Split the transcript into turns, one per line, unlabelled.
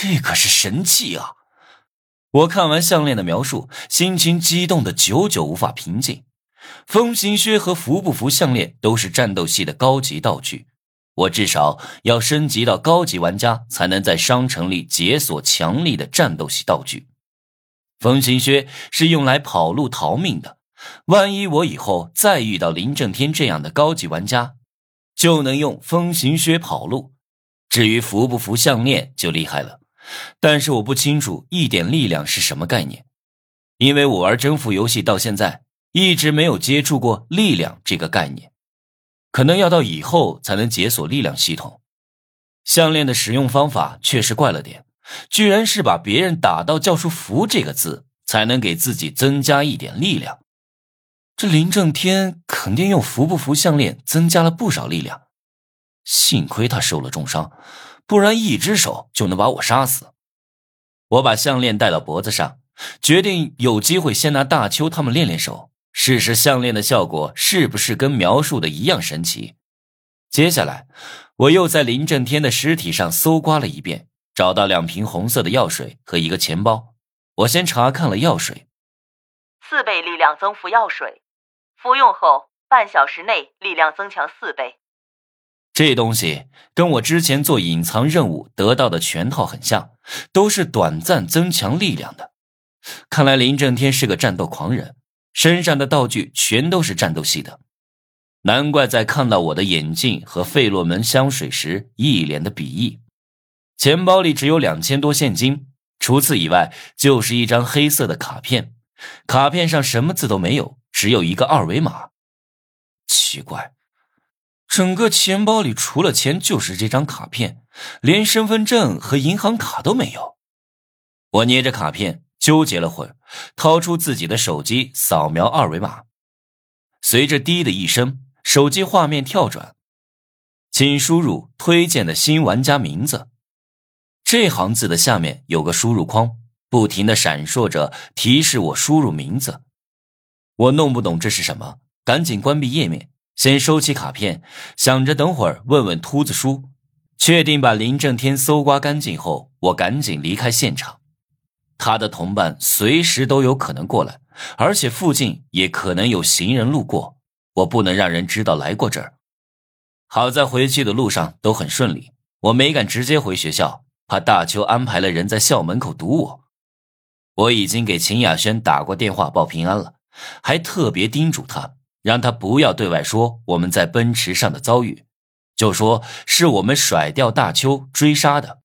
这可是神器啊！我看完项链的描述，心情激动的久久无法平静。风行靴和服不服项链都是战斗系的高级道具，我至少要升级到高级玩家才能在商城里解锁强力的战斗系道具。风行靴是用来跑路逃命的，万一我以后再遇到林正天这样的高级玩家，就能用风行靴跑路。至于服不服项链就厉害了，但是我不清楚一点力量是什么概念，因为我玩征服游戏到现在一直没有接触过力量这个概念，可能要到以后才能解锁力量系统。项链的使用方法确实怪了点。居然是把别人打到叫出“服”这个字，才能给自己增加一点力量。这林正天肯定用“服不服”项链增加了不少力量。幸亏他受了重伤，不然一只手就能把我杀死。我把项链戴到脖子上，决定有机会先拿大邱他们练练手，试试项链的效果是不是跟描述的一样神奇。接下来，我又在林震天的尸体上搜刮了一遍。找到两瓶红色的药水和一个钱包，我先查看了药水。
四倍力量增幅药水，服用后半小时内力量增强四倍。
这东西跟我之前做隐藏任务得到的全套很像，都是短暂增强力量的。看来林正天是个战斗狂人，身上的道具全都是战斗系的，难怪在看到我的眼镜和费洛蒙香水时一脸的鄙夷。钱包里只有两千多现金，除此以外就是一张黑色的卡片，卡片上什么字都没有，只有一个二维码。奇怪，整个钱包里除了钱就是这张卡片，连身份证和银行卡都没有。我捏着卡片纠结了会儿，掏出自己的手机扫描二维码，随着“滴”的一声，手机画面跳转，请输入推荐的新玩家名字。这行字的下面有个输入框，不停的闪烁着提示我输入名字。我弄不懂这是什么，赶紧关闭页面，先收起卡片，想着等会儿问问秃子叔。确定把林正天搜刮干净后，我赶紧离开现场。他的同伴随时都有可能过来，而且附近也可能有行人路过，我不能让人知道来过这儿。好在回去的路上都很顺利，我没敢直接回学校。怕大邱安排了人在校门口堵我，我已经给秦雅轩打过电话报平安了，还特别叮嘱他，让他不要对外说我们在奔驰上的遭遇，就说是我们甩掉大邱追杀的。